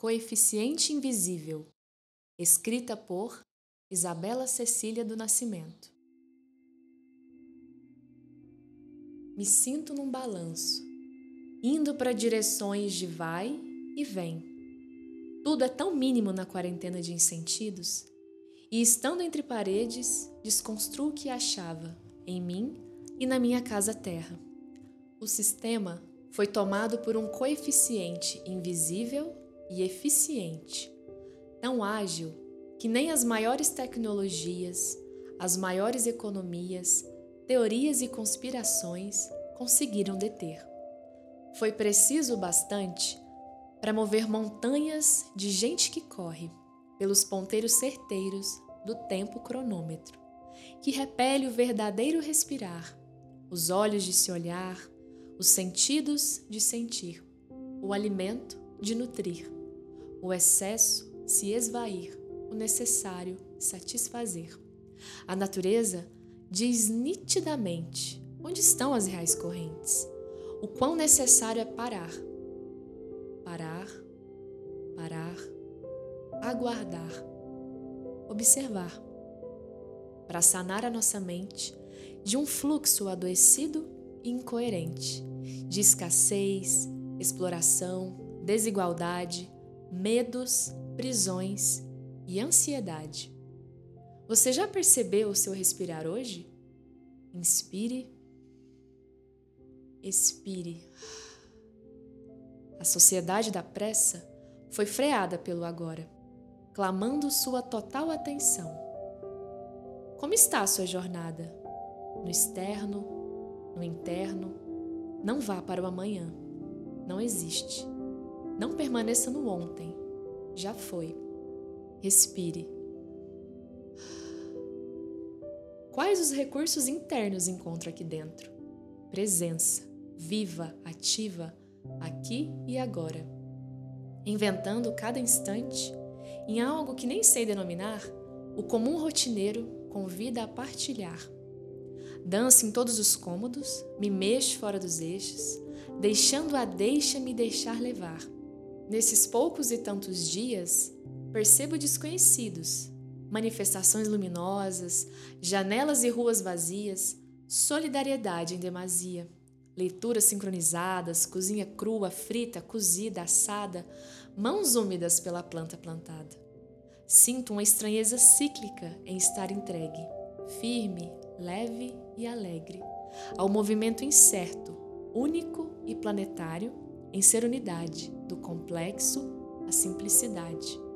Coeficiente Invisível, escrita por Isabela Cecília do Nascimento. Me sinto num balanço, indo para direções de vai e vem. Tudo é tão mínimo na quarentena de insentidos, e estando entre paredes, desconstruo o que achava em mim e na minha casa terra. O sistema foi tomado por um coeficiente invisível e eficiente, tão ágil que nem as maiores tecnologias, as maiores economias, teorias e conspirações conseguiram deter. Foi preciso bastante para mover montanhas de gente que corre pelos ponteiros certeiros do tempo cronômetro, que repele o verdadeiro respirar, os olhos de se olhar, os sentidos de sentir, o alimento de nutrir, o excesso se esvair, o necessário satisfazer. A natureza diz nitidamente onde estão as reais correntes, o quão necessário é parar. Parar, parar, aguardar, observar, para sanar a nossa mente de um fluxo adoecido e incoerente de escassez, exploração, desigualdade, medos, prisões e ansiedade. Você já percebeu o seu respirar hoje? Inspire, expire. A sociedade da pressa foi freada pelo agora, clamando sua total atenção. Como está a sua jornada? No externo, no interno, não vá para o amanhã. Não existe. Não permaneça no ontem. Já foi. Respire. Quais os recursos internos encontra aqui dentro? Presença, viva, ativa, aqui e agora. Inventando cada instante, em algo que nem sei denominar, o comum rotineiro convida a partilhar Danço em todos os cômodos, me mexo fora dos eixos, deixando a deixa me deixar levar. Nesses poucos e tantos dias, percebo desconhecidos, manifestações luminosas, janelas e ruas vazias, solidariedade em demasia, leituras sincronizadas, cozinha crua, frita, cozida, assada, mãos úmidas pela planta plantada. Sinto uma estranheza cíclica em estar entregue, firme, leve e alegre, ao movimento incerto, único e planetário em ser unidade, do complexo à simplicidade.